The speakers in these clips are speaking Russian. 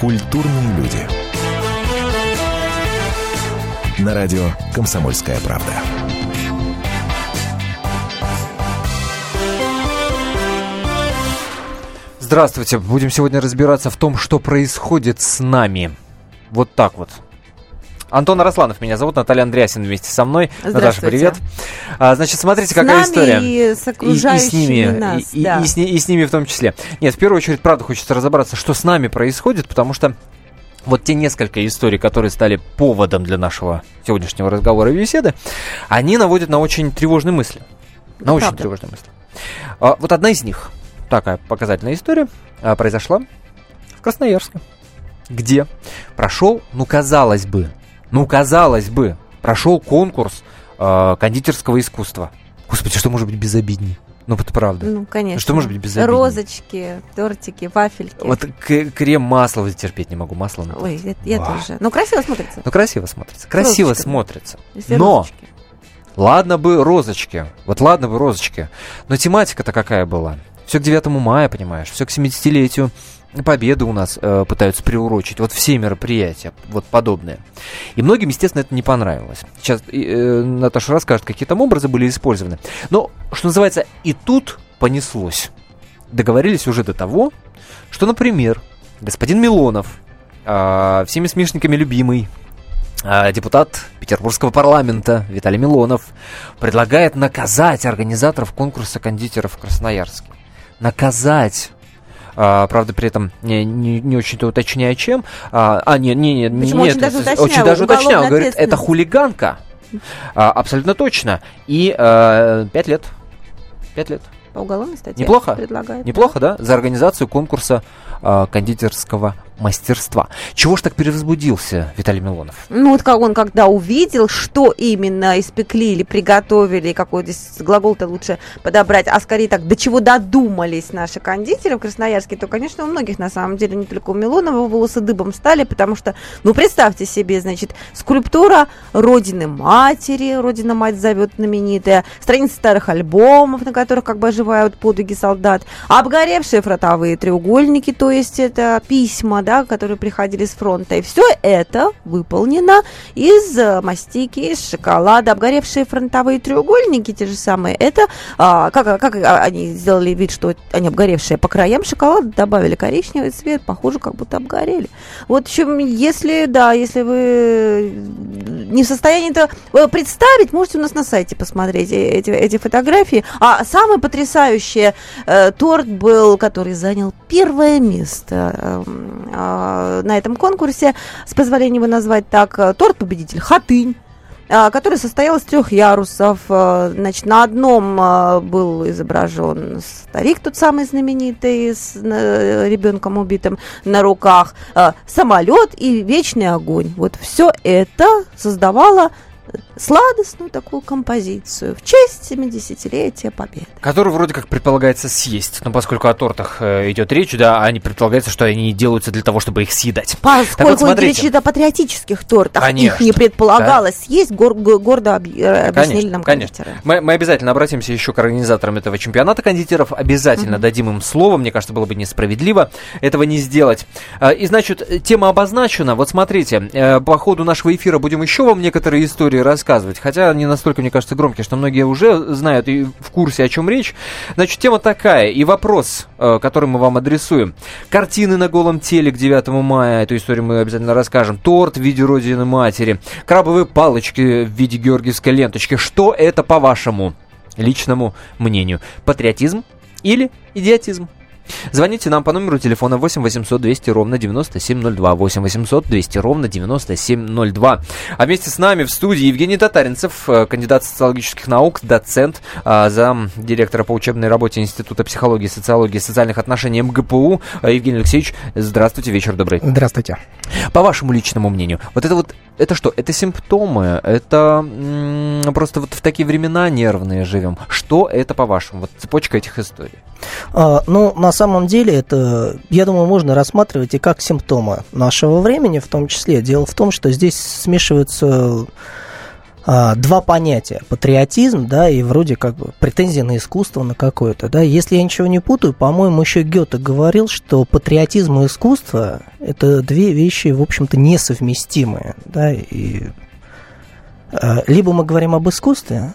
Культурные люди. На радио «Комсомольская правда». Здравствуйте. Будем сегодня разбираться в том, что происходит с нами. Вот так вот. Антон Арасланов меня зовут, Наталья Андреасин вместе со мной. Наташа, привет. А, значит, смотрите, с какая нами история. И с окружающими и, и с ними, нас, и, и- да. и с, ни- и с ними в том числе. Нет, в первую очередь, правда, хочется разобраться, что с нами происходит, потому что вот те несколько историй, которые стали поводом для нашего сегодняшнего разговора и беседы, они наводят на очень тревожные мысли. На очень Правда. тревожные мысли. А, вот одна из них, такая показательная история, а, произошла в Красноярске, где прошел, ну, казалось бы, ну, казалось бы, прошел конкурс а, кондитерского искусства. Господи, что может быть безобидней? Ну, это правда. Ну, конечно. Что может быть безобиднее? Розочки, тортики, вафельки. Вот к- крем масло вот терпеть не могу, масло. ну, Ой, это я тоже. Ну, красиво смотрится. Ну, красиво смотрится. Красиво Розочками. смотрится. Если Но розочки. Ладно бы розочки. Вот ладно бы розочки. Но тематика-то какая была? Все к 9 мая, понимаешь? Все к 70-летию Победы у нас э, пытаются приурочить. Вот все мероприятия, вот подобные. И многим, естественно, это не понравилось. Сейчас э, Наташа расскажет, какие там образы были использованы. Но, что называется, и тут понеслось. Договорились уже до того, что, например, господин Милонов, а, всеми смешниками любимый, а, депутат Петербургского парламента Виталий Милонов предлагает наказать организаторов конкурса кондитеров в Красноярске. Наказать. А, правда, при этом не, не, не очень-то уточняя, чем. А, а не, не, не, Почему? нет, Очень даже уточнял, очень даже уточнял. Говорит, это хулиганка. А, абсолютно точно. И а, пять лет. Пять лет. По уголовной статье Неплохо? предлагает. Неплохо, да? За организацию конкурса а, кондитерского мастерства. Чего ж так перевозбудился Виталий Милонов? Ну, вот он когда увидел, что именно испекли или приготовили, какой здесь глагол-то лучше подобрать, а скорее так, до чего додумались наши кондитеры в Красноярске, то, конечно, у многих, на самом деле, не только у Милонова, волосы дыбом стали, потому что, ну, представьте себе, значит, скульптура Родины Матери, Родина Мать зовет знаменитая, страницы старых альбомов, на которых как бы оживают подвиги солдат, обгоревшие фронтовые треугольники, то есть это письма, да, которые приходили с фронта. И все это выполнено из э, мастики, из шоколада. Обгоревшие фронтовые треугольники, те же самые, это а, как, как они сделали вид, что они обгоревшие по краям шоколада, добавили коричневый цвет, похоже, как будто обгорели. Вот, в общем, если, да, если вы не в состоянии это э, представить, можете у нас на сайте посмотреть э- эти, эти фотографии. А самое потрясающее, э, торт был, который занял первое место эм, на этом конкурсе, с позволения его назвать так, э, торт-победитель «Хатынь», а, который состоял из трех ярусов. Э, Значит, на одном э, был изображен старик, тот самый знаменитый, с ребенком убитым на руках, самолет и вечный огонь. Вот все это создавало сладостную такую композицию в честь 70-летия Победы. Который вроде как предполагается съесть. Но поскольку о тортах э, идет речь, да, они предполагается, что они делаются для того, чтобы их съедать. Поскольку смотрите. речь идет о патриотических тортах, Конечно, их не предполагалось съесть, гор- го- гордо объ- э, объяснили нам конечно. кондитеры. Мы, мы обязательно обратимся еще к организаторам этого чемпионата кондитеров. Обязательно дадим им слово. Мне кажется, было бы несправедливо этого не сделать. А, И, значит, тема обозначена. Вот смотрите, э, по ходу нашего эфира будем еще вам некоторые истории рассказывать. Хотя они настолько, мне кажется, громкие, что многие уже знают и в курсе, о чем речь. Значит, тема такая. И вопрос, э, который мы вам адресуем. Картины на голом теле к 9 мая. Эту историю мы обязательно расскажем. Торт в виде Родины Матери. Крабовые палочки в виде георгиевской ленточки. Что это, по-вашему, личному мнению? Патриотизм или идиотизм? Звоните нам по номеру телефона 8 800 200 ровно 9702. 8 800 200 ровно 9702. А вместе с нами в студии Евгений Татаринцев, э, кандидат социологических наук, доцент, а, зам директора по учебной работе Института психологии, социологии и социальных отношений МГПУ. А, Евгений Алексеевич, здравствуйте, вечер добрый. Здравствуйте. По вашему личному мнению, вот это вот, это что? Это симптомы? Это м, просто вот в такие времена нервные живем? Что это по-вашему? Вот цепочка этих историй. А, ну, на самом деле, это, я думаю, можно рассматривать и как симптомы нашего времени, в том числе. Дело в том, что здесь смешиваются а, два понятия. Патриотизм, да, и вроде как бы претензия на искусство на какое-то, да. Если я ничего не путаю, по-моему, еще Гёте говорил, что патриотизм и искусство – это две вещи, в общем-то, несовместимые, да, и а, либо мы говорим об искусстве,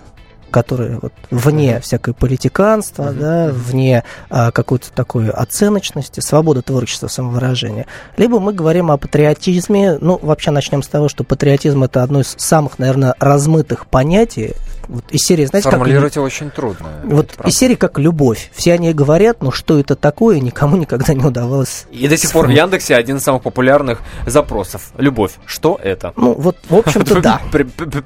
которые вот вне всякой политиканства, да, вне а, какой-то такой оценочности, свободы творчества, самовыражения. Либо мы говорим о патриотизме, ну, вообще начнем с того, что патриотизм это одно из самых, наверное, размытых понятий, вот из серии, знаете, Формулировать как... очень трудно. Вот из серии как любовь. Все они говорят, но что это такое, никому никогда не удавалось. И до сих пор в Яндексе один из самых популярных запросов. Любовь. Что это? Ну, вот, в общем-то, да.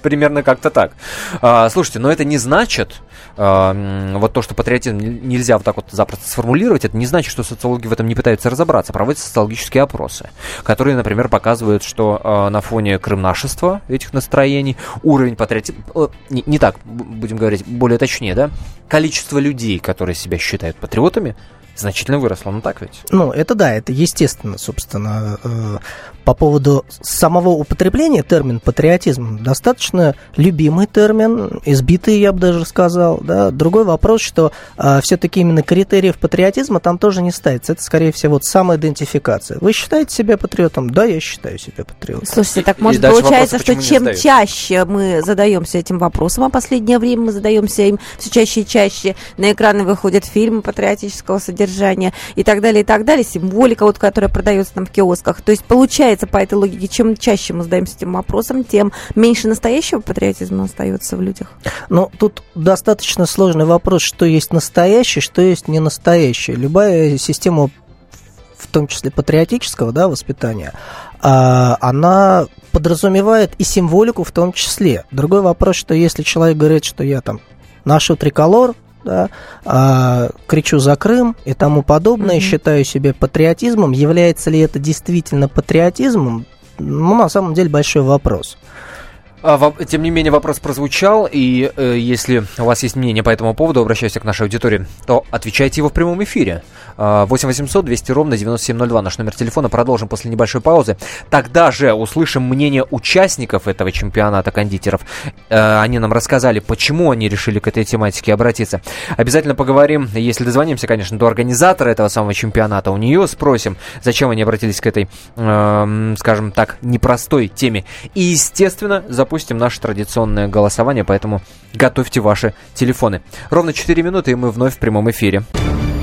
Примерно как-то так. А, слушайте, но это не значит, а, вот то, что патриотизм нельзя вот так вот запросто сформулировать, это не значит, что социологи в этом не пытаются разобраться. Проводятся социологические опросы, которые, например, показывают, что а, на фоне крымнашества этих настроений уровень патриотизма... Э, не, не так так, будем говорить более точнее, да, количество людей, которые себя считают патриотами, значительно выросло, ну так ведь? Ну, это да, это естественно, собственно. Э, по поводу самого употребления термин патриотизм достаточно любимый термин, избитый, я бы даже сказал. Да? Другой вопрос, что а, все-таки именно критериев патриотизма там тоже не ставится. Это, скорее всего, вот самоидентификация. Вы считаете себя патриотом? Да, я считаю себя патриотом. Слушайте, так может получается, вопрос, что чем чаще мы задаемся этим вопросом, а последнее время мы задаемся им все чаще и чаще, на экраны выходят фильмы патриотического содержания и так далее, и так далее, символика, вот, которая продается там в киосках. То есть получается, получается по этой логике, чем чаще мы задаемся этим вопросом, тем меньше настоящего патриотизма остается в людях? Ну, тут достаточно сложный вопрос, что есть настоящее, что есть не настоящее. Любая система в том числе патриотического да, воспитания, а, она подразумевает и символику в том числе. Другой вопрос, что если человек говорит, что я там ношу триколор, да, а, кричу за Крым и тому подобное, mm-hmm. считаю себе патриотизмом. Является ли это действительно патриотизмом? Ну, на самом деле, большой вопрос. А, тем не менее, вопрос прозвучал, и э, если у вас есть мнение по этому поводу, обращаюсь к нашей аудитории, то отвечайте его в прямом эфире. 8 800 200 ровно 9702 наш номер телефона. Продолжим после небольшой паузы. Тогда же услышим мнение участников этого чемпионата кондитеров. Э, они нам рассказали, почему они решили к этой тематике обратиться. Обязательно поговорим, если дозвонимся, конечно, до организатора этого самого чемпионата. У нее спросим, зачем они обратились к этой, э, скажем так, непростой теме. И, естественно, за запустим наше традиционное голосование, поэтому готовьте ваши телефоны. Ровно 4 минуты, и мы вновь в прямом эфире.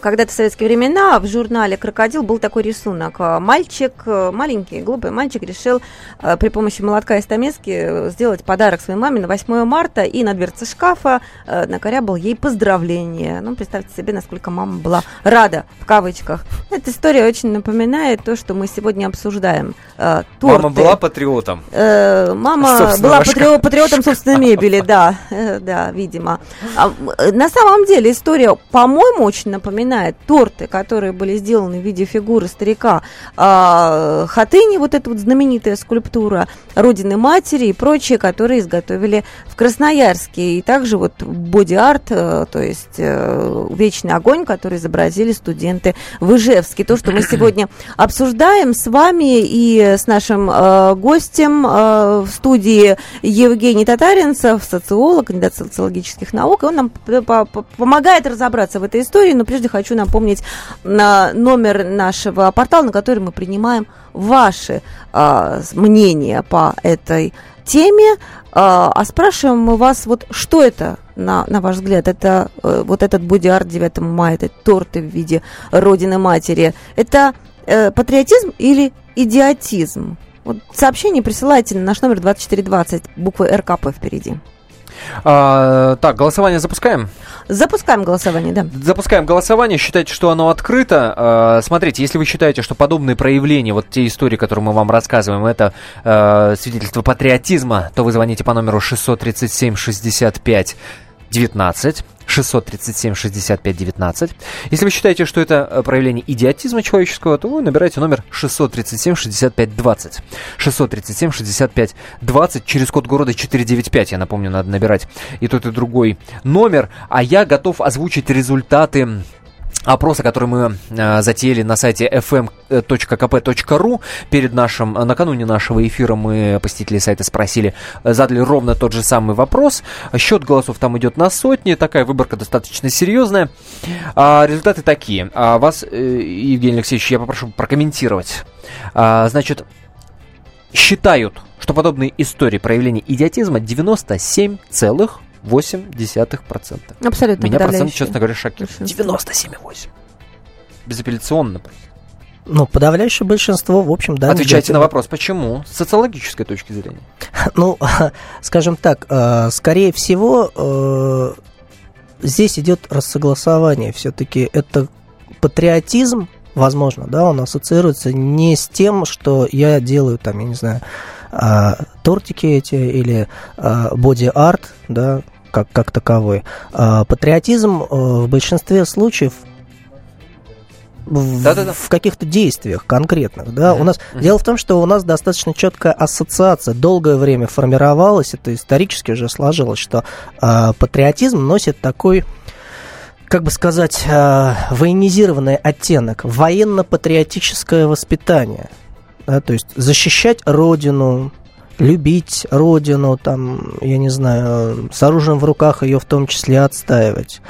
Когда-то в советские времена в журнале «Крокодил» был такой рисунок. А, мальчик, э, маленький, глупый мальчик решил э, при помощи молотка и стамески э, сделать подарок своей маме на 8 марта и на дверце шкафа накорябал ей поздравление. Ну, представьте себе, насколько мама была рада, в кавычках. Эта история очень напоминает то, что мы сегодня обсуждаем. Торты. Мама была патриотом? Мама была патриот, патриотом собственной мебели, да, да, видимо. А, на самом деле история, по-моему, очень напоминает напоминает торты, которые были сделаны в виде фигуры старика э, Хатыни, вот эта вот знаменитая скульптура Родины Матери и прочие, которые изготовили в Красноярске. И также вот боди-арт, э, то есть э, вечный огонь, который изобразили студенты в Ижевске. То, что мы сегодня обсуждаем с вами и с нашим э, гостем э, в студии Евгений Татаринцев, социолог, кандидат социологических наук, и он нам помогает разобраться в этой истории, но прежде хочу хочу напомнить на номер нашего портала, на который мы принимаем ваши а, мнения по этой теме. А, а спрашиваем мы вас, вот что это, на, на ваш взгляд, это а, вот этот бодиарт 9 мая, это торты в виде Родины Матери, это э, патриотизм или идиотизм? Вот сообщение присылайте на наш номер 2420, буквы РКП впереди. А, так, голосование запускаем? Запускаем голосование, да. Запускаем голосование. Считайте, что оно открыто. А, смотрите, если вы считаете, что подобные проявления, вот те истории, которые мы вам рассказываем, это а, свидетельство патриотизма, то вы звоните по номеру 637 65 19. 637 65 19. Если вы считаете, что это э, проявление идиотизма человеческого, то вы набираете номер 637 65 20. 637 65 20 через код города 495. Я напомню, надо набирать и тот, и другой номер. А я готов озвучить результаты опроса, который мы э, затеяли на сайте fm.kp.ru перед нашим, э, накануне нашего эфира мы посетители сайта спросили, э, задали ровно тот же самый вопрос. Счет голосов там идет на сотни, такая выборка достаточно серьезная. А, результаты такие. А вас, э, Евгений Алексеевич, я попрошу прокомментировать. А, значит, считают, что подобные истории проявления идиотизма 97 целых 0,8%. Абсолютно Меня процент, честно говоря, шокирует. Большинство. 97,8. Безапелляционно. просто. Ну, подавляющее большинство, в общем, да. Отвечайте на вопрос, почему? С социологической точки зрения. Ну, скажем так, э, скорее всего, э, здесь идет рассогласование. Все-таки это патриотизм, возможно, да, он ассоциируется не с тем, что я делаю там, я не знаю, а, тортики эти или боди-арт, да, как, как таковой. А, Патриотизм э, в большинстве случаев в, в каких-то действиях конкретных, да, у нас дело в том, что у нас достаточно четкая ассоциация долгое время формировалась, это исторически уже сложилось, что а, патриотизм носит такой как бы сказать, а, военизированный оттенок, военно-патриотическое воспитание. Да, то есть защищать родину, любить родину, там, я не знаю, с оружием в руках ее в том числе отстаивать.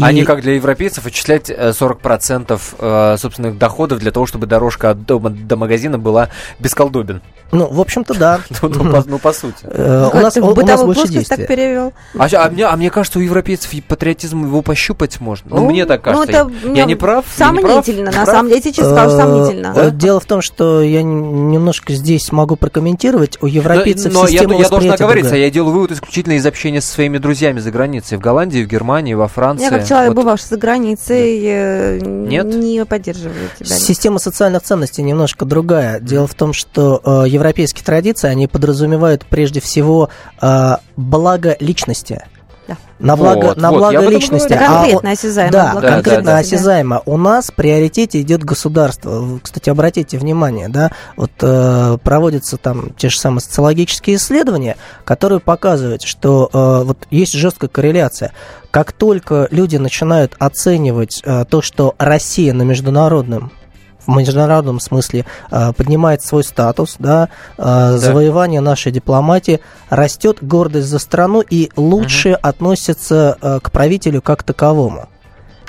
А И- не как для европейцев отчислять э, 40% э, собственных доходов для того, чтобы дорожка от дома до магазина была без колдобин. Ну, в общем-то, да. Ну, ну, по, ну, по сути. Э, У нас больше плоскость так действия. перевел. А, а мне, а мне кажется, у европейцев патриотизм его пощупать можно. Ну, Ну, мне так кажется. я, не прав? Сомнительно, на самом деле, я тебе скажу, Э, сомнительно. э, Дело в том, что я немножко здесь могу прокомментировать. У европейцев но, но я, должен оговориться, я делаю вывод исключительно из общения со своими друзьями за границей. В Голландии, в Германии, во Франции. Как человек, Вот. бывавший за границей, э, Нет? не поддерживаю тебя. Система социальных ценностей немножко другая. Дело в том, что э, европейские традиции, они подразумевают прежде всего э, благо личности. Да. На благо, Вот, на вот, благо личности. говорю. А Конкретно осязаемо. Да, благо да, конкретно да, да. осязаемо. У нас в приоритете идет государство. Кстати, обратите внимание, да, вот э, проводятся там те же самые социологические исследования, которые показывают, что э, вот есть жесткая корреляция. Как только люди начинают оценивать э, то, что Россия на международном в международном смысле э, поднимает свой статус, да, э, завоевание нашей дипломатии, растет гордость за страну и лучше относится э, к правителю как таковому.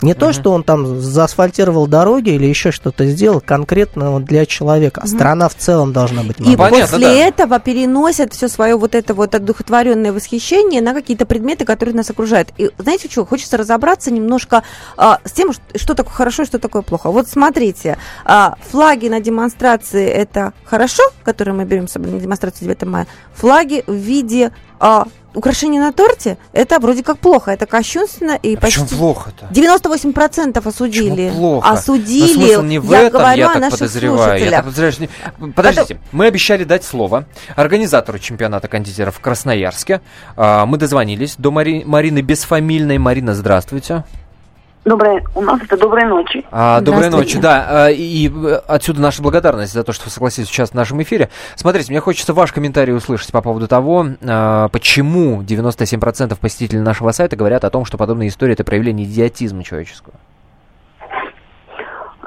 Не то, что он там заасфальтировал дороги или еще что-то сделал конкретно вот для человека, а страна в целом должна быть. И понятно, после да. этого переносят все свое вот это вот одухотворенное восхищение на какие-то предметы, которые нас окружают. И знаете что, хочется разобраться немножко а, с тем, что, что такое хорошо и что такое плохо. Вот смотрите, а, флаги на демонстрации это хорошо, которые мы берем с собой на демонстрацию 9 мая. Флаги в виде а, украшения на торте это вроде как плохо, это кощунственно и А почему почти... плохо-то? 98% осудили. Почему плохо? Осудили. Но смысл не в я этом, говорю я о так наших подозреваю. Я так подозреваю, не- Подождите, мы обещали дать слово организатору чемпионата кондитеров в Красноярске. А, Мы дозвонились до Мари- Марины Бесфамильной. Марина, здравствуйте. Доброй, у нас это доброй ночи. А, доброй ночи, да. а, И э, отсюда наша благодарность за то, что вы согласились сейчас в нашем эфире. Смотрите, мне хочется ваш комментарий услышать по поводу того, а, почему 97% посетителей нашего сайта говорят о том, что подобные истории это проявление идиотизма человеческого.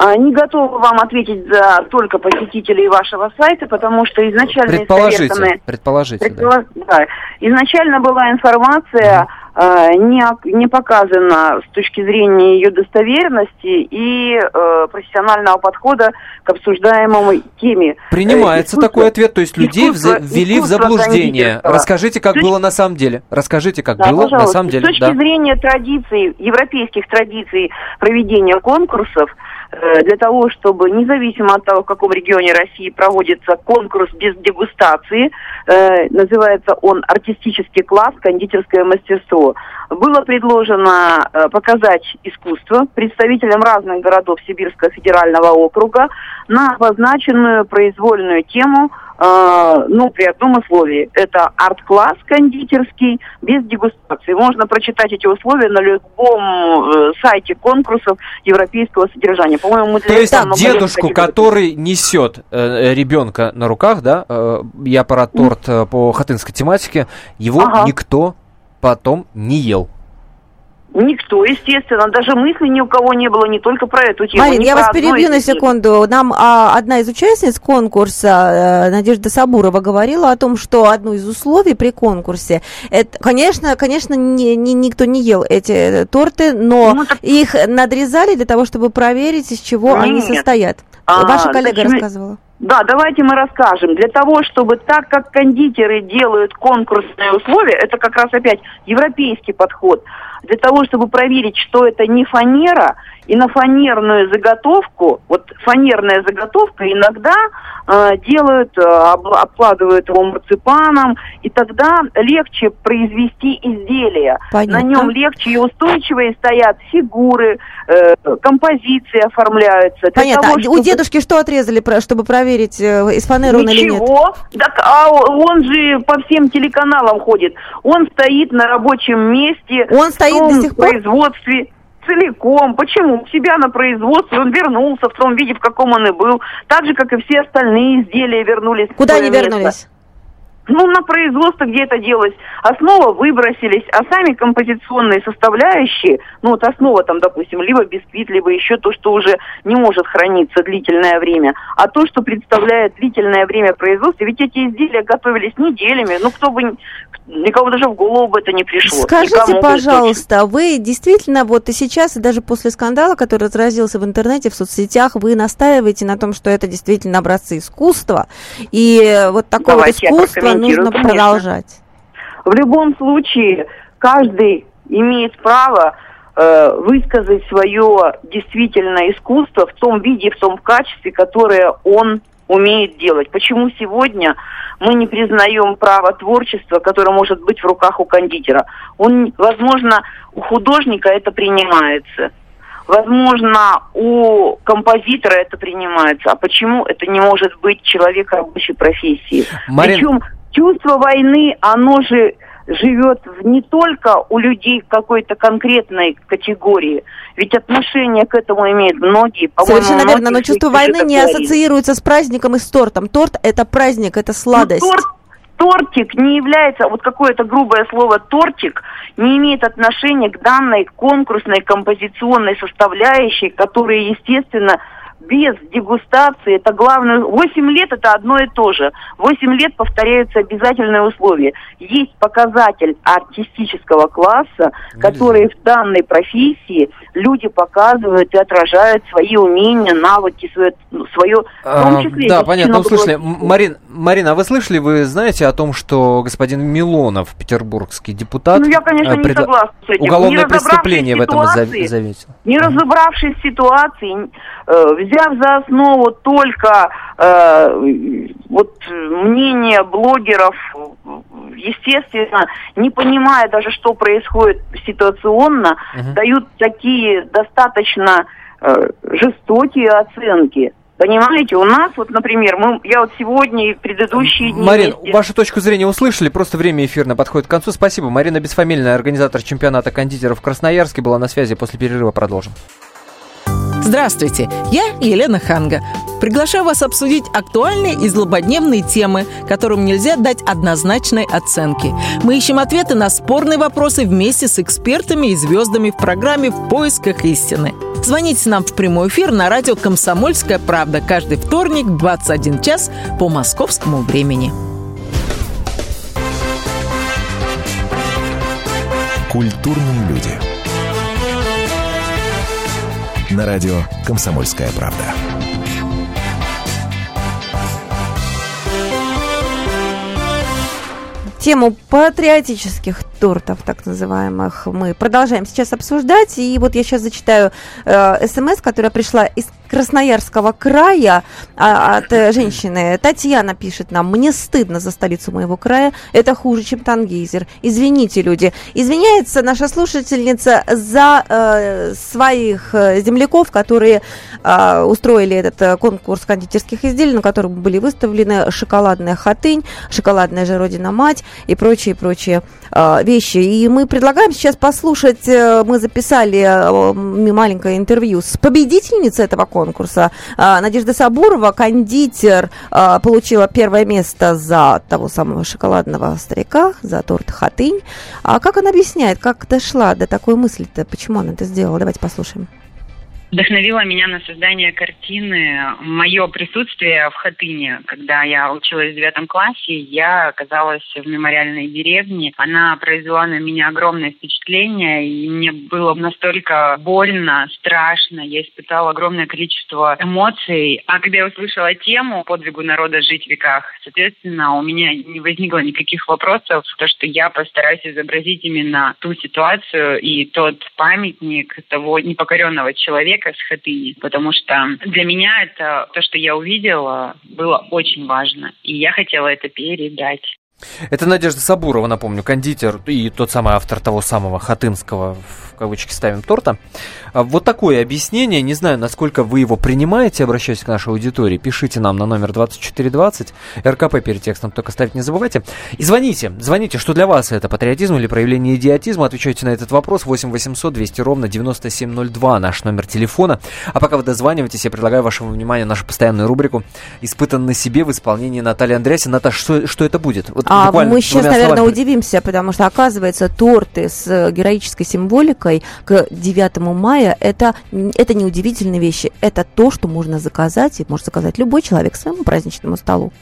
А, Не готова вам ответить за только посетителей вашего сайта, потому что изначально Предположите, предположите, да. Предполо- да. Изначально была информация э, не, ок- не показана с точки зрения ее достоверности и э, профессионального подхода к обсуждаемой теме. Принимается Э, искусство- такой ответ, то есть людей искусство- ввели в искусство заблуждение. кондитерства. Расскажите, как С было на самом деле. Расскажите, как Да, было на пожалуйста. самом деле. С точки да. зрения традиций, европейских традиций проведения конкурсов, э, для того, чтобы, независимо от того, в каком регионе России проводится конкурс без дегустации, э, называется он «Артистический класс. Кондитерское мастерство», было предложено э, показать искусство представителям разных городов Сибирского федерального округа на обозначенную произвольную тему э, ну, при одном условии. Это арт-класс кондитерский без дегустации. Можно прочитать эти условия на любом э, сайте конкурсов европейского содержания. По-моему, мы То есть дедушку, который несет э, ребенка на руках, да, э, я про торт э, по хатынской тематике, его Ага. никто потом не ел. Никто, естественно, даже мысли ни у кого не было не только про эту тему. Марин, я вас перебью на секунду. Нам а, одна из участниц конкурса, э, Надежда Сабурова, говорила о том, что одно из условий при конкурсе, это, конечно, конечно, не, не- никто не ел эти э, торты, но Ну, так- их надрезали для того, чтобы проверить, из чего они Нет. состоят. А, Ваша коллега зачем- рассказывала. Да, давайте мы расскажем. Для того, чтобы так как кондитеры делают конкурсные условия, это как раз опять европейский подход, для того, чтобы проверить, что это не фанера, и на фанерную заготовку, вот фанерная заготовка иногда э, делают, э, об- обкладывают его марципаном, и тогда легче произвести изделие. Понятно. На нем легче и устойчивые стоят фигуры, э, композиции оформляются. Для Понятно. того, А У чтобы- дедушки что отрезали, чтобы проверить, э, из фанеры он или нет? Ничего. Так, а он же по всем телеканалам ходит. Он стоит на рабочем месте. Он стоит том до сих пор? производстве целиком. Почему? У себя на производстве он вернулся в том виде, в каком он и был. Так же, как и все остальные изделия вернулись. Куда они место. вернулись? Ну, на производство, где это делалось. Основа выбросились, а сами композиционные составляющие, ну, вот основа там, допустим, либо бисквит, либо еще то, что уже не может храниться длительное время, а то, что представляет длительное время производства, ведь эти изделия готовились неделями, ну, кто бы, н- никого даже в голову бы это не пришло. Скажите, Никому пожалуйста, вы действительно вот и сейчас, и даже после скандала, который разразился в интернете, в соцсетях, вы настаиваете на том, что это действительно образцы искусства, и вот такое вот Давайте я искусство нужно конечно. продолжать. В любом случае, каждый имеет право э, высказать свое действительно искусство в том виде, в том качестве, которое он умеет делать. Почему сегодня мы не признаем право творчества, которое может быть в руках у кондитера? Он, возможно, у художника это принимается. Возможно, у композитора это принимается. А почему это не может быть человек рабочей профессии? Марин- Причем чувство войны, оно же живет не только у людей какой-то конкретной категории, ведь отношение к этому имеют многие. Совершенно верно, но чувство войны не ассоциируется с праздником и с тортом. Торт – это праздник, это сладость. Ну, торт- тортик не является, вот какое-то грубое слово тортик не имеет отношения к данной конкурсной композиционной составляющей, которая, естественно, без дегустации, это главное, 8 лет это одно и то же. 8 лет повторяются обязательные условия. Есть показатель артистического класса, который в данной профессии люди показывают и отражают свои умения, навыки, свое, ну, свое в том А, числе... да, и понятно. Ну, слышали. Марин, Марина, а вы слышали, вы знаете о том, что господин Милонов, петербургский депутат, Ну, я, конечно, э, не предла- согласна с этим. Уголовное преступление в этом зав- ситуации, заметил? Не разобравшись в ситуации, э, взяв за основу только э, вот э, мнение блогеров, э, естественно, не понимая даже, что происходит ситуационно, Мгм. дают такие достаточно э, жестокие оценки. Понимаете, у нас вот, например, мы, я вот сегодня и в предыдущие дни... Марин, вместе- вашу точку зрения услышали, просто время эфирно подходит к концу. Спасибо. Марина Бесфамильная, организатор чемпионата кондитеров в Красноярске, была на связи. После перерыва продолжим. Здравствуйте, я Елена Ханга. Приглашаю вас обсудить актуальные и злободневные темы, которым нельзя дать однозначной оценки. Мы ищем ответы на спорные вопросы вместе с экспертами и звездами в программе «В поисках истины». Звоните нам в прямой эфир на радио «Комсомольская правда» каждый вторник в 21 час по московскому времени. Культурные люди. На радио «Комсомольская правда». Тему патриотических тортов, так называемых, мы продолжаем сейчас обсуждать. И вот я сейчас зачитаю э, смс, которая пришла из Красноярского края а, от э, женщины. Татьяна пишет нам, мне стыдно за столицу моего края, это хуже, чем Тангейзер. Извините, люди. Извиняется наша слушательница за э, своих э, земляков, которые э, устроили этот э, конкурс кондитерских изделий, на котором были выставлены шоколадная хатынь, шоколадная же Родина-мать и прочие-прочие э, вещи. И мы предлагаем сейчас послушать, э, мы записали э, маленькое интервью с победительницей этого конкурса, конкурса. А, Надежда Сабурова, кондитер, а, получила первое место за того самого шоколадного старика, за торт Хатынь. А как она объясняет, как дошла до такой мысли-то, почему она это сделала? Давайте послушаем. Вдохновило меня на создание картины мое присутствие в Хатыне. Когда я училась в девятом классе, я оказалась в мемориальной деревне. Она произвела на меня огромное впечатление, и мне было настолько больно, страшно. Я испытала огромное количество эмоций. А когда я услышала тему «Подвигу народа жить в веках», соответственно, у меня не возникло никаких вопросов, то, что я постараюсь изобразить именно ту ситуацию и тот памятник того непокоренного человека, человека с Хатыни, потому что для меня это то, что я увидела, было очень важно, и я хотела это передать. Это Надежда Сабурова, напомню, кондитер и тот самый автор того самого хатынского, в кавычки ставим, торта. А, вот такое объяснение, не знаю, насколько вы его принимаете, обращаюсь к нашей аудитории, пишите нам на номер 2420, РКП перед текстом только ставить не забывайте. И звоните, звоните, что для вас это патриотизм или проявление идиотизма, отвечайте на этот вопрос 8 800 200 ровно 9702, наш номер телефона. А пока вы дозваниваетесь, я предлагаю вашему вниманию нашу постоянную рубрику «Испытан на себе» в исполнении Натальи Андреасин. Наташа, что, что это будет? Вот а мы сейчас, наверное, словами... удивимся, потому что, оказывается, торты с э, героической символикой к 9 мая это, это не удивительные вещи. Это то, что можно заказать, и может заказать любой человек своему праздничному столу.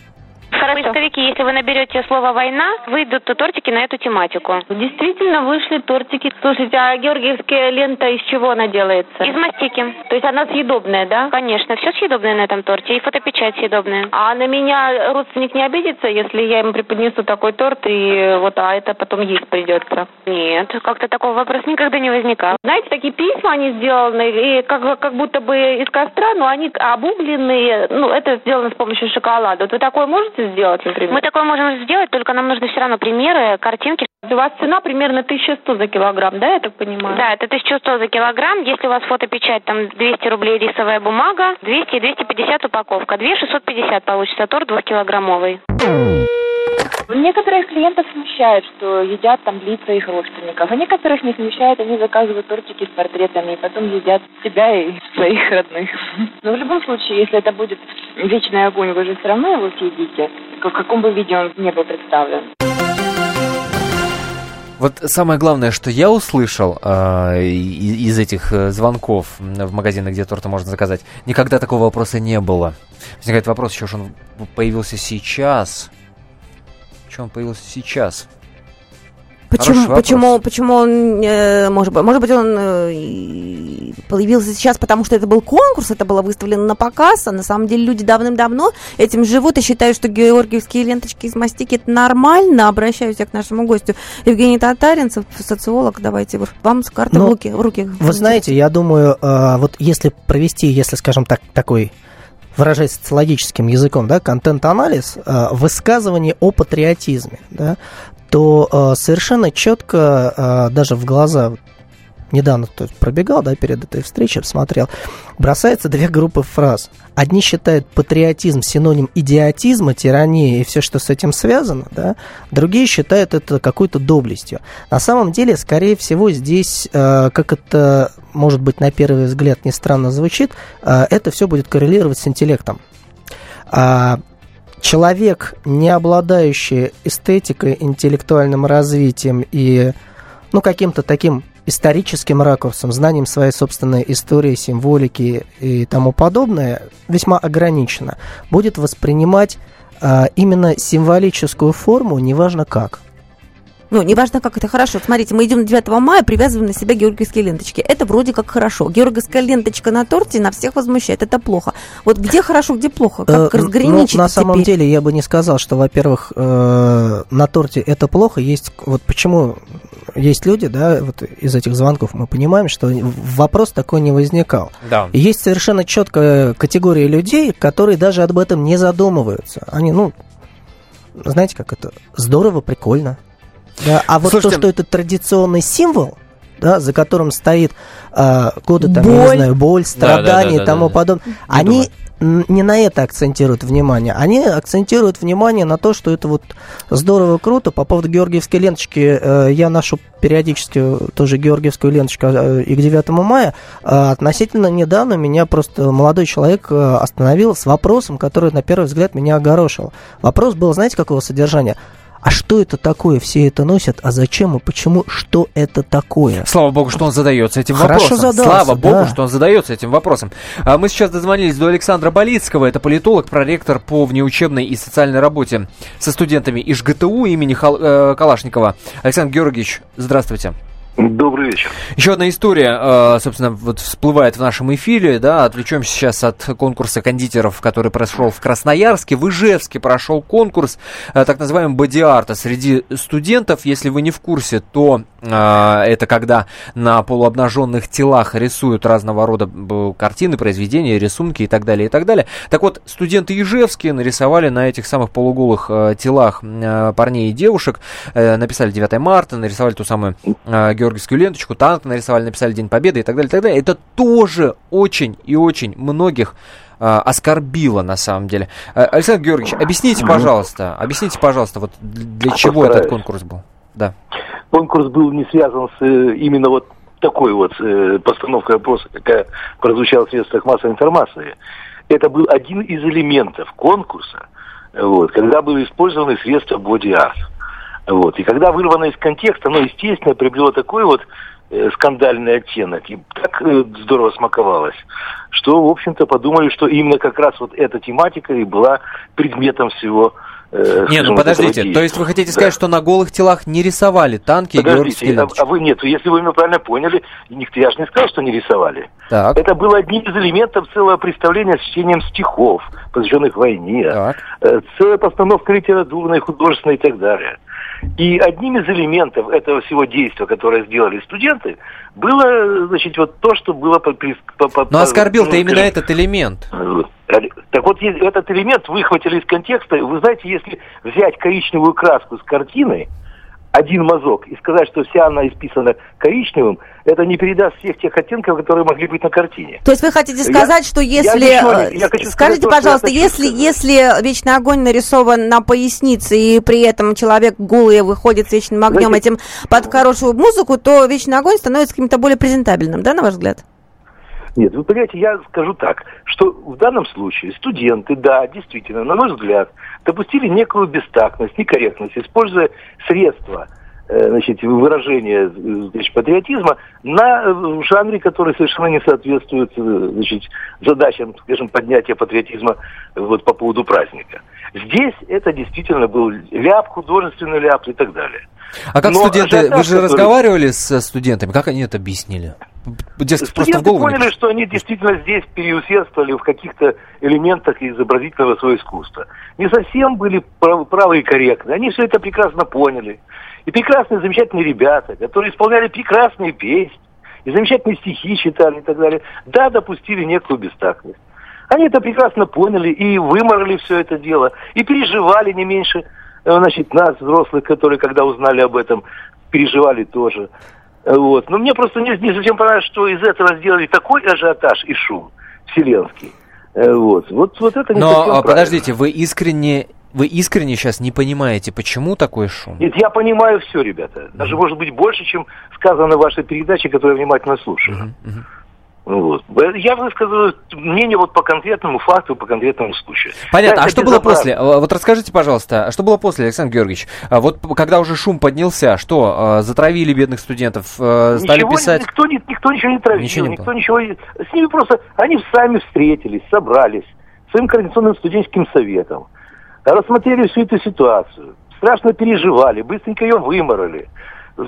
Хорошо. Поисковики, если вы наберете слово «война», выйдут тортики на эту тематику. Действительно вышли тортики. Слушайте, а георгиевская лента из чего она делается? Из мастики. То есть она съедобная, да? Конечно, все съедобное на этом торте, и фотопечать съедобная. А на меня родственник не обидится, если я ему преподнесу такой торт, и вот, а это потом есть придется? Нет, как-то такого вопроса никогда не возникал. Знаете, такие письма они сделаны, и как, как будто бы из костра, но они обугленные, ну, это сделано с помощью шоколада. Вот вы такое можете сделать, например? Мы такое можем сделать, только нам нужны все равно примеры, картинки. У вас цена примерно 1100 за килограмм, да, я так понимаю? Да, это 1100 за килограмм. Если у вас фотопечать, там 200 рублей рисовая бумага, 200 и 250 упаковка. 2 650 получится торт двухкилограммовый. Некоторых клиентов смущает, что едят там лица их родственников, а некоторых не смущает, они заказывают тортики с портретами и потом едят себя и своих родных. Но в любом случае, если это будет вечный огонь, вы же все равно его съедите, в каком бы виде он не был представлен. Вот самое главное, что я услышал э, из этих э, звонков в магазины, где торты можно заказать, никогда такого вопроса не было. Возникает вопрос, еще что он появился сейчас. Что он появился сейчас? Почему, почему, почему он, э, может быть, может быть, он э, появился сейчас, потому что это был конкурс, это было выставлено на показ, а на самом деле люди давным-давно этим живут и считают, что георгиевские ленточки из мастики это нормально. Обращаюсь я к нашему гостю Евгений Татаринцев, социолог. Давайте вам с карты ну, в руки. В руки вы знаете, я думаю, э, вот если провести, если, скажем так, такой выражаясь социологическим языком, да, контент-анализ, э, высказывание о патриотизме, да, то э, совершенно четко э, даже в глаза недавно то пробегал, да, перед этой встречей, смотрел, бросается две группы фраз. Одни считают патриотизм синоним идиотизма, тирании и все, что с этим связано, да, другие считают это какой-то доблестью. На самом деле, скорее всего, здесь, э, как это, может быть, на первый взгляд не странно звучит, это все будет коррелировать с интеллектом. Человек, не обладающий эстетикой, интеллектуальным развитием и ну, каким-то таким историческим ракурсом, знанием своей собственной истории, символики и тому подобное, весьма ограничено, будет воспринимать а, именно символическую форму, неважно как. Ну, неважно, как это хорошо. Смотрите, мы идем на 9 мая, привязываем на себя георгиевские ленточки. Это вроде как хорошо. Георгиевская ленточка на торте на всех возмущает. Это плохо. Вот где хорошо, где плохо? Как Э, разграничить ну, на самом теперь? деле я бы не сказал, что, во-первых, э, на торте это плохо. Есть вот почему есть люди, да, вот из этих звонков мы понимаем, что вопрос такой не возникал. Да. Есть совершенно четкая категория людей, которые даже об этом не задумываются. Они, ну, знаете, как это здорово, прикольно. Да, а вот Слушайте, то, что это традиционный символ, да, за которым стоит э, годы, там, я не Боль. знаю, боль, страдания и да, тому да. подобное, Не они думаю. не на это акцентируют внимание, они акцентируют внимание на то, что это вот здорово, круто. По поводу георгиевской ленточки, э, я ношу периодически тоже георгиевскую ленточку э, и к 9 мая. Э, относительно недавно меня просто молодой человек э, остановил с вопросом, который на первый взгляд меня огорошил. Вопрос был, знаете, какого содержания? А что это такое? Все это носят. А зачем и почему? Что это такое? Слава богу, что он задается этим Хорошо вопросом. задался, Слава богу, да. что он задается этим вопросом. А мы сейчас дозвонились до Александра Болицкого. Это политолог, проректор по внеучебной и социальной работе со студентами ИЖГТУ имени Хал- э, Калашникова. Александр Георгиевич, здравствуйте. Добрый вечер. Еще одна история, э, собственно, вот всплывает в нашем эфире, да, отвлечемся сейчас от конкурса кондитеров, который прошел в Красноярске. В Ижевске прошел конкурс э, так называемый боди-арта среди студентов. Если вы не в курсе, то это когда на полуобнаженных телах рисуют разного рода картины, произведения, рисунки и так далее, и так далее. Так вот, студенты Ижевские нарисовали на этих самых полуголых э, телах э, парней и девушек, э, написали 9 марта, нарисовали ту самую георгиевскую ленточку, танк нарисовали, написали День Победы и так далее, и так далее. Это тоже очень и очень многих оскорбило на самом деле. Э, Александр Георгиевич, объясните, пожалуйста, объясните, пожалуйста, вот для чего этот Постараюсь. конкурс был? Да. Конкурс был не связан с э, именно вот такой вот э, постановкой вопроса, какая прозвучала в средствах массовой информации. Это был один из элементов конкурса, вот, когда были использованы средства боди-арт. Вот. И когда вырвано из контекста, ну, естественно, приобрело такой вот э, скандальный оттенок. И так э, здорово смаковалось, что, в общем-то, подумали, что именно как раз вот эта тематика и была предметом всего Не, скажем, ну подождите, то есть вы хотите сказать, Да. что на голых телах не рисовали танки Подождите, а, а вы нет, если вы меня правильно поняли, никто, я же не сказал, что не рисовали. Так, Это было одним из элементов целого представления с чтением стихов, посвященных войне, так. э, целая постановка литературной, художественной и так далее. И одним из элементов этого всего действия, которое сделали студенты, было, значит, вот то, что было... по- по- по- Но оскорбил-то ну, именно этот элемент. так вот, этот элемент выхватили из контекста. Вы знаете, если взять коричневую краску с картины, один мазок, и сказать, что вся она исписана коричневым, это не передаст всех тех оттенков, которые могли быть на картине. То есть вы хотите Я- сказать, что я если... ничего не- э, я хочу сказать Скажите, что я пожалуйста, если, сказать. если вечный огонь нарисован на пояснице, и при этом человек голый выходит с вечным огнем Знаете, этим под хорошую музыку, то вечный огонь становится каким-то более презентабельным, да, на ваш взгляд? Нет, вы понимаете, я скажу так, что в данном случае студенты, да, действительно, на мой взгляд, допустили некую бестактность, некорректность, используя средства э, значит, выражения значит, патриотизма на э, жанре, который совершенно не соответствует э, значит, задачам, скажем, поднятия патриотизма вот, по поводу праздника. Здесь это действительно был ляп, художественный ляп и так далее. А как Но студенты, вы же который- разговаривали со студентами, как они это объяснили? Дескать, просто в голову поняли, что они действительно здесь переусердствовали в каких-то элементах изобразительного своего искусства. Не совсем были прав- правы и корректны. Они все это прекрасно поняли. И прекрасные, замечательные ребята, которые исполняли прекрасные песни, и замечательные стихи читали и так далее, да, допустили некую бестактность. Они это прекрасно поняли и выморали все это дело, и переживали не меньше, э, значит, нас, взрослых, которые, когда узнали об этом, переживали тоже. Вот. Но мне просто не, не совсем понравилось, что из этого сделали такой ажиотаж и шум вселенский. Э, Вот, вот, вот это не Но а, правильно. подождите, вы искренне, вы искренне сейчас не понимаете, почему такой шум? Нет, я понимаю все, ребята. Даже, может быть, больше, чем сказано в вашей передаче, которую я внимательно слушаю. Мгм. Вот. Я высказываю мнение вот по конкретному факту, по конкретному случаю. Понятно. Да, А это что было после? А, Вот расскажите, пожалуйста, а что было после, Александр Георгиевич? А Вот когда уже шум поднялся, что а, затравили бедных студентов, стали Ничего, писать? никто, никто ничего не травил, Ничего не никто было. ничего С ними просто, они сами встретились, собрались, своим координационным студенческим советом, рассмотрели всю эту ситуацию, страшно переживали, быстренько ее выморали.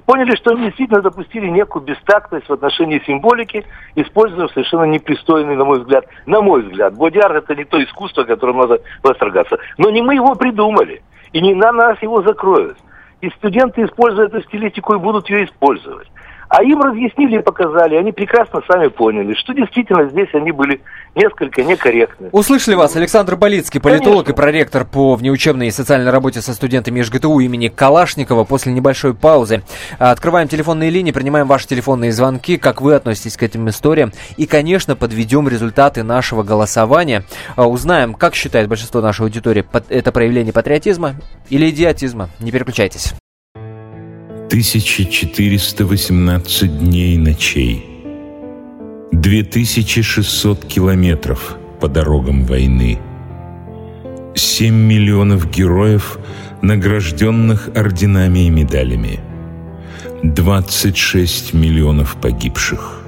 Поняли, что они действительно допустили некую бестактность в отношении символики, используя совершенно непристойный, на мой взгляд, на мой взгляд. Бодиар это не то искусство, которым надо восторгаться. Но не мы его придумали. И не на нас его закроют. И студенты, используя эту стилистику, и будут ее использовать. А им разъяснили и показали, они прекрасно сами поняли, что действительно здесь они были несколько некорректны. Услышали вас, Александр Болицкий, политолог Конечно. и проректор по внеучебной и социальной работе со студентами ИЖГТУ имени Калашникова. После небольшой паузы открываем телефонные линии, принимаем ваши телефонные звонки, как вы относитесь к этим историям. И, конечно, подведем результаты нашего голосования. А, узнаем, как считает большинство нашей аудитории, это проявление патриотизма или идиотизма. Не переключайтесь. 1418 дней и ночей, 2600 километров по дорогам войны, 7 миллионов героев, награжденных орденами и медалями, 26 миллионов погибших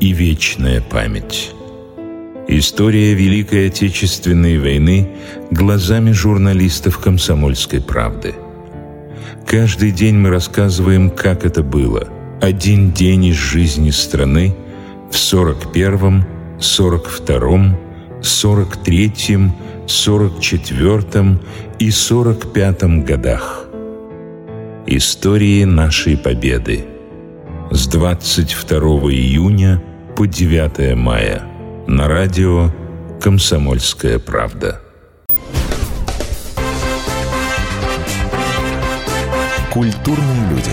и вечная память. История Великой Отечественной войны глазами журналистов «Комсомольской правды». Каждый день мы рассказываем, как это было. Один день из жизни страны в 41-м, 42-м, 43-м, 44-м и 45-м годах. Истории нашей победы. С 22 июня по 9 мая. На радио «Комсомольская правда». Культурные люди.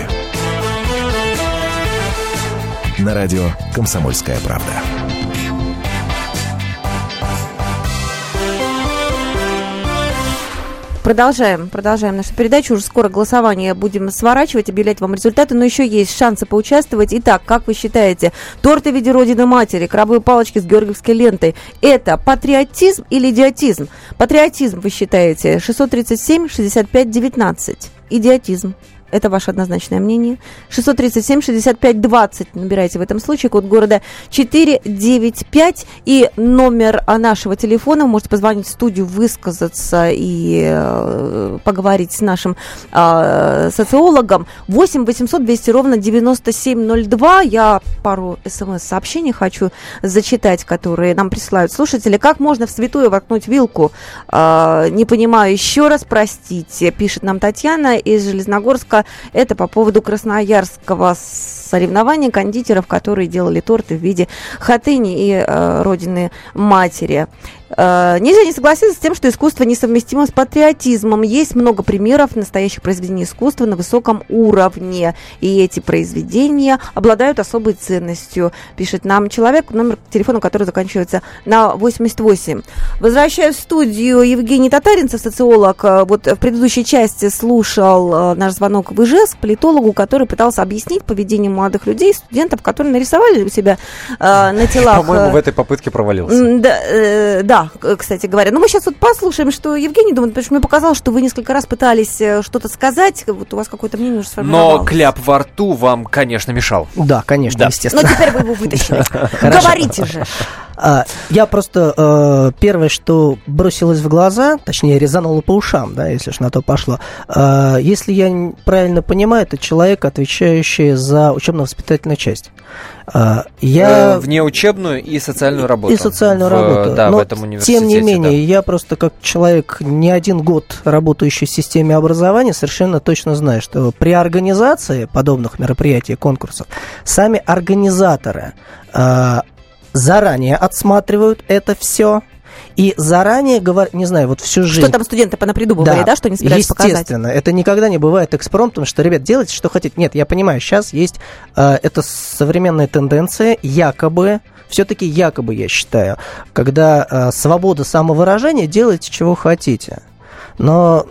На радио «Комсомольская правда». Продолжаем, продолжаем нашу передачу. Уже скоро голосование будем сворачивать, объявлять вам результаты, но еще есть шансы поучаствовать. Итак, как вы считаете, торты в виде Родины Матери, крабовые палочки с георгиевской лентой – это патриотизм или идиотизм? Патриотизм, вы считаете, 637 65 19 идиотизм. Это ваше однозначное мнение. 637-65-20 набирайте в этом случае, код города 495 и номер нашего телефона. Вы можете позвонить в студию, высказаться и э, поговорить с нашим э, социологом. 8 800 200 ровно 9702. Я пару смс-сообщений хочу зачитать, которые нам присылают слушатели. Как можно в святую воткнуть вилку? Э, не понимаю. Еще раз простите, пишет нам Татьяна из Железногорска это по поводу красноярского соревнования кондитеров, которые делали торты в виде хатыни и э, родины матери. Э, нельзя не согласиться с тем, что искусство несовместимо с патриотизмом. Есть много примеров настоящих произведений искусства на высоком уровне. И эти произведения обладают особой ценностью, пишет нам человек, номер телефона, который заканчивается на 88. Возвращаюсь в студию. Евгений Татаринцев, социолог, э, вот в предыдущей части слушал э, наш звонок в ИЖЭС к политологу, который пытался объяснить поведение молодых людей, студентов, которые нарисовали у себя э, на телах. По-моему, в этой попытке провалился. Да, э, да, кстати говоря. Но мы сейчас вот послушаем, что Евгений думает, потому что мне показалось, что вы несколько раз пытались э, что-то сказать, вот у вас какое-то мнение уже сформировалось. Но кляп во рту вам, конечно, мешал. Да, конечно, да. естественно. Но теперь вы его вытащили. Говорите же. А, я просто э, первое, что бросилось в глаза, точнее резануло по ушам, да, если уж на то пошло. Э, если я правильно понимаю, это человек, отвечающий за учебно-воспитательную часть. Э, я... Внеучебную и социальную работу. И социальную в, работу. Да, Но, в этом университете. Тем не менее, да. я просто как человек, не один год работающий в системе образования, совершенно точно знаю, что при организации подобных мероприятий, конкурсов, сами организаторы э, заранее отсматривают это все, и заранее говорят, не знаю, вот всю жизнь... Что там студенты понапридумывали, да, да что они собираются показать? Естественно, это никогда не бывает экспромтом, что, ребят, делайте, что хотите. Нет, я понимаю, сейчас есть э, это современная тенденция, якобы, все-таки якобы, я считаю, когда э, свобода самовыражения, делайте, чего хотите. Но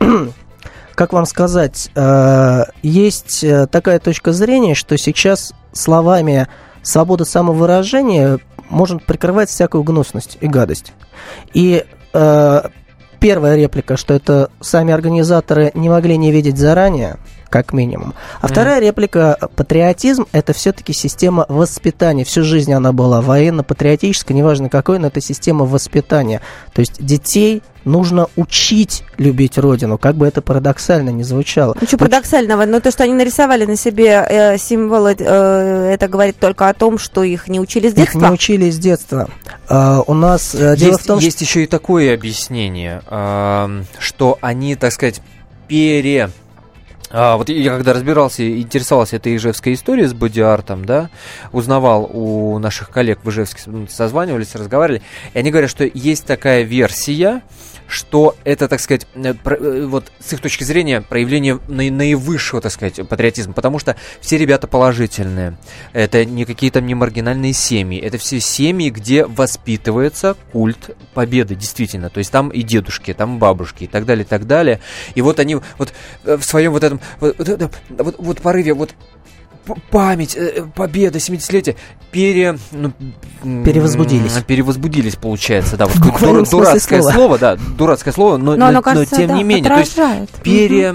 как вам сказать, э, есть э, такая точка зрения, что сейчас словами свобода самовыражения может прикрывать всякую гнусность и гадость. И э, первая реплика, что это сами организаторы не могли не видеть заранее, как минимум. А вторая реплика – патриотизм – это все-таки система воспитания. Всю жизнь она была военно-патриотическая, неважно какой, но это система воспитания. То есть детей нужно учить любить родину, как бы это парадоксально не звучало. Что парадоксального? Но то, что они нарисовали на себе э, символы, э, это говорит только о том, что их не учили с детства? Их не учили с детства. Э, у нас э, дело Есть, в том, что... есть еще и такое объяснение, эм, что они, так сказать, пере... А, вот я когда разбирался, интересовался этой ижевской историей с бодиартом, да, узнавал у наших коллег в Ижевске, созванивались, разговаривали, и они говорят, что есть такая версия, что это, так сказать, э, про- э, вот с их точки зрения проявление наи- наивысшего, так сказать, патриотизма, потому что все ребята положительные, это не какие-то не маргинальные семьи, это все семьи, где воспитывается культ победы, действительно, то есть там и дедушки, там бабушки и так далее, и так далее, и вот они вот э, в своем вот этом вот, вот, вот- вот порыве вот память, э, победа, 70-летие, пере... ну, Перевозбудились. Перевозбудились, получается, да. Вот смысле дурацкое слова. слово, да, дурацкое слово, но, Но но, оно, но кажется, тем да, не менее, то есть отражает. пере...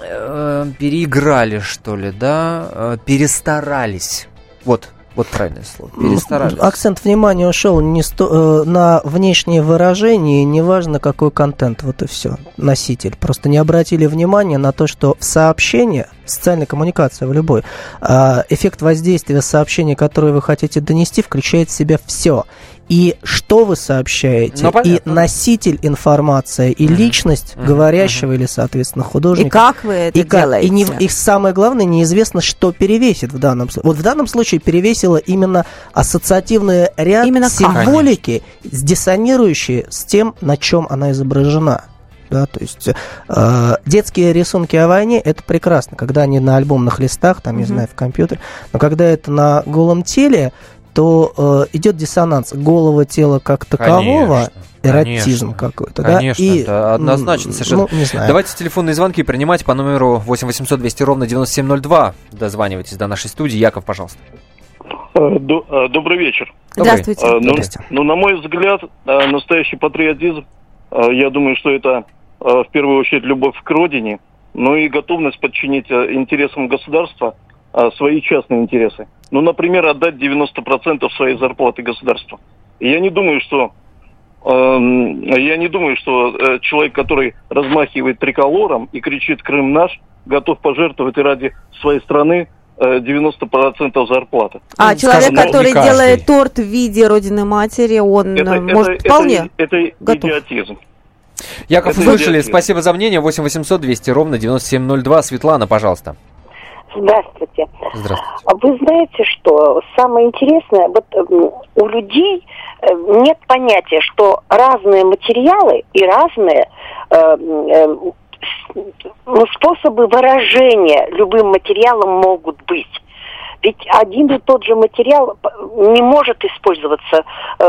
э, переиграли, что ли, да, э, перестарались. Вот, вот правильное слово. Перестарались. Акцент внимания ушел не сто- э, на внешние выражения, неважно какой контент, вот и все, носитель. Просто не обратили внимания на то, что в сообщении, социальная коммуникация в любой, а, эффект воздействия сообщения, которое вы хотите донести, включает в себя все. И что вы сообщаете, Ну, и носитель информации, и личность Мгм. говорящего или, соответственно, художника. И как вы это И, как- делаете? и, не, и самое главное, неизвестно, что перевесит в данном случае. Вот в данном случае перевесило именно ассоциативный ряд Именно символики, диссонирующие с тем, на чем она изображена. Да, то есть э, детские рисунки о войне это прекрасно, когда они на альбомных листах, там, не Мгм. знаю, в компьютере, но когда это на голом теле, то э, идет диссонанс голого тела как такового, Конечно, эротизм какой-то, да, Конечно, и это однозначно м, совершенно. Ну, не знаю. Давайте телефонные звонки принимать по номеру 8 800 200 ровно 9702. Дозванивайтесь до нашей студии. Яков, пожалуйста. Э, э, Добрый вечер. Здравствуйте. Э, Ну, Здрасте. ну, на мой взгляд, настоящий патриотизм, я думаю, что это в первую очередь любовь к родине, ну и готовность подчинить интересам государства свои частные интересы. Ну, например, отдать 90% своей зарплаты государству. И я не думаю, что эм, я не думаю, что э, человек, который размахивает триколором и кричит «Крым наш», готов пожертвовать и ради своей страны э, 90% зарплаты. А Ну, человек, скажем, который делает торт в виде Родины Матери, он Это, э, может это- вполне... это, это готов. идиотизм. Яков, Это услышали. идиотизм. Спасибо за мнение. 8 800 200 ровно 9702. Светлана, пожалуйста. Здравствуйте. Здравствуйте. А Вы знаете, что самое интересное, вот м, у людей э, нет понятия, что разные материалы и разные э, м, э, с- ну, способы выражения любым материалом могут быть. Ведь один и тот же материал п- не может использоваться э,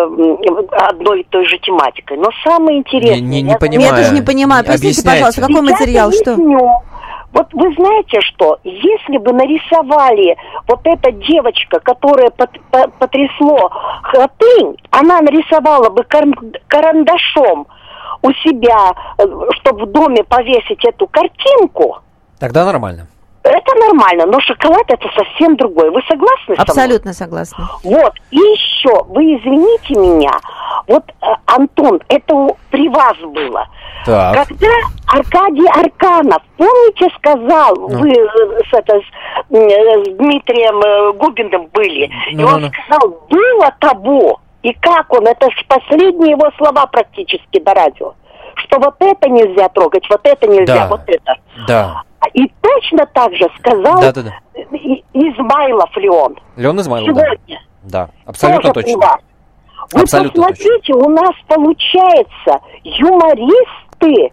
одной и той же тематикой. Но самое интересное... Не, не, не я понимаю. Я тоже не понимаю. Объясняйте. пожалуйста, какой Сейчас материал, что? Вот вы знаете что, если бы нарисовали вот эта девочка, которая пот- по- потрясло хатынь, она нарисовала бы кар- карандашом у себя, чтобы в доме повесить эту картинку, Тогда нормально. Это нормально, но шоколад это совсем другое. Вы согласны со мной? Абсолютно согласна. Вот, и еще, вы извините меня, вот, э, Антон, это при вас было. Так. Когда Аркадий Арканов, помните, сказал, Ну. вы э, с, это, с, э, с Дмитрием Губиным были, Ну, и он ну, ну. сказал, было того, и как он, это ж последние его слова практически до радио, что вот это нельзя трогать, вот это нельзя, Да. вот это. Да. И точно так же сказал Да-да-да. И- Измайлов Леон Леон Измайлов, да. сегодня. Да, абсолютно тоже точно. вас. Вы Абсолютно посмотрите, у нас получается юмористы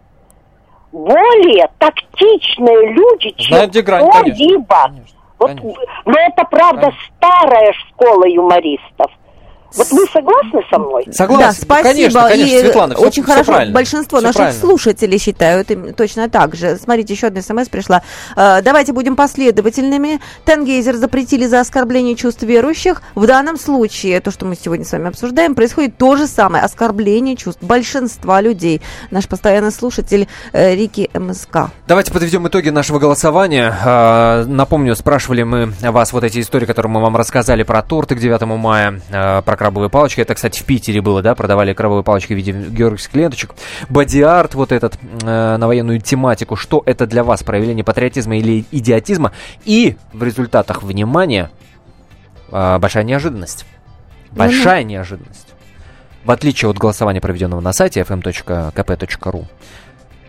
более тактичные люди, чем Знают, кто-либо. Вот, конечно. но это правда Конечно. старая школа юмористов. Вот вы согласны со мной? Согласен. Да, спасибо. Конечно, конечно, и Светлана, всё- очень всё хорошо. правильно. Большинство Всё наших правильно. слушателей считают точно так же. Смотрите, еще одна смс пришла. Э, Давайте будем последовательными. Тенгейзер запретили за оскорбление чувств верующих. В данном случае, то, что мы сегодня с вами обсуждаем, происходит то же самое. Оскорбление чувств большинства людей. Наш постоянный слушатель э, Рики МСК. Давайте подведем итоги нашего голосования. А, Напомню, спрашивали мы вас вот эти истории, которые мы вам рассказали про торты к 9 мая, а, про крабовые палочки. Это, кстати, в Питере было, да, продавали крабовые палочки в виде георгиевских ленточек. Боди-арт, вот этот, э, на военную тематику. Что это для вас, проявление патриотизма или идиотизма? И в результатах, внимания, а, большая неожиданность. Большая неожиданность. В отличие от голосования, проведенного на сайте fm.kp.ru,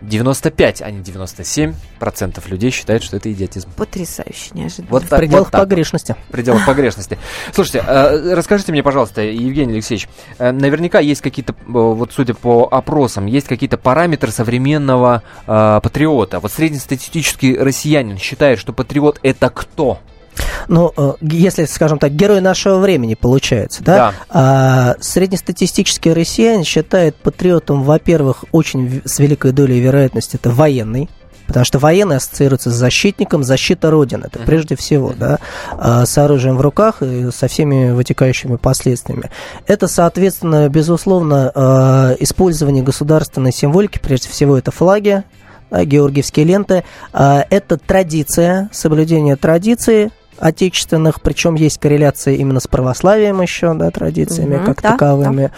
95, а не 97 процентов людей считают, что это идиотизм. Потрясающе неожиданно. Вот В так- пределах вот так погрешности. В пределах погрешности. Слушайте, э, расскажите мне, пожалуйста, Евгений Алексеевич, э, наверняка есть какие-то, э, вот судя по опросам, есть какие-то параметры современного э, патриота. Вот среднестатистический россиянин считает, что патриот это кто? Ну, э, если, скажем так, герой нашего времени получается, да? Да. А среднестатистический россиянин считает патриотом, во-первых, очень с великой долей вероятности это военный. Потому что военный ассоциируется с защитником, защита Родины. Это прежде всего, да, а, с оружием в руках и со всеми вытекающими последствиями. Это, соответственно, безусловно, а, использование государственной символики, прежде всего, это флаги, георгиевские ленты. А, Это традиция, соблюдение традиции отечественных, причем есть корреляция именно с православием еще, да, традициями Мгм, как да, таковыми.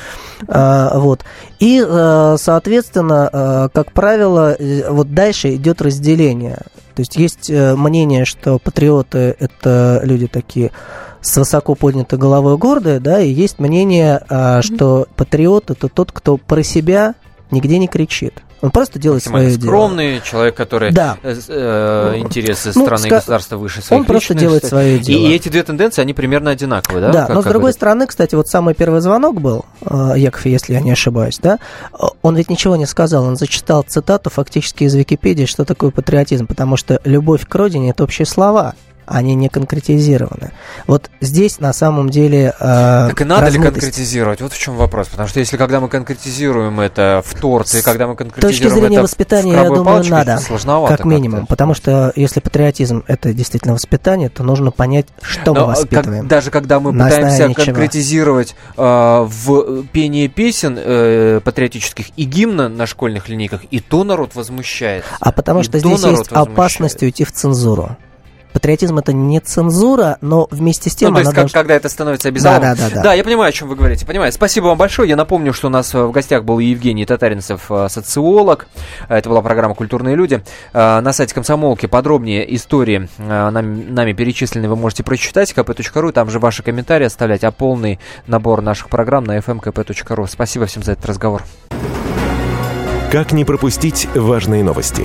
А, вот. И, э, соответственно, э, как правило, э, вот дальше идет разделение. То есть есть мнение, что патриоты это люди такие с высоко поднятой головой гордые, да, и есть мнение, что патриот это тот, кто про себя нигде не кричит. Он просто делает свое дело. скромный человек, который Да. э, э, интересы Ну, страны и ска- государства выше своих он просто делает свое И- дело. И, эти две тенденции, они примерно одинаковые, да? Да, Как- но с как другой это? стороны, кстати, вот самый первый звонок был, э, Яков, если я не ошибаюсь, да, он ведь ничего не сказал, он зачитал цитату фактически из Википедии, что такое патриотизм, потому что любовь к родине – это общие слова, они не конкретизированы. Вот здесь на самом деле э, Так и надо ли размытость. конкретизировать? Вот в чем вопрос. Потому что если когда мы конкретизируем это в торт, и когда мы С точки конкретизируем зрения это воспитания, в я думаю, палочке, надо, сложновато как минимум, потому что если патриотизм – это действительно воспитание, то нужно понять, что Но, мы э, как- воспитываем. даже когда мы пытаемся конкретизировать э, в пении песен э, патриотических и гимна на школьных линейках, и то народ возмущается. А потому что то здесь есть возмущает. опасность уйти в цензуру. Патриотизм это не цензура, но вместе с тем Ну, то есть, как- должна- когда это становится обязательным. Да, да, да, да. я понимаю, о чем вы говорите. Понимаю. Спасибо вам большое. Я напомню, что у нас э, в гостях был Евгений Татаринцев, э, социолог. Э, Это была программа «Культурные люди». На сайте комсомолки подробнее истории э, нам- нами перечисленные вы можете прочитать. kp.ru. Там же ваши комментарии оставлять, а полный набор наших программ на fmkp.ru. Спасибо всем за этот разговор. Как не пропустить важные новости?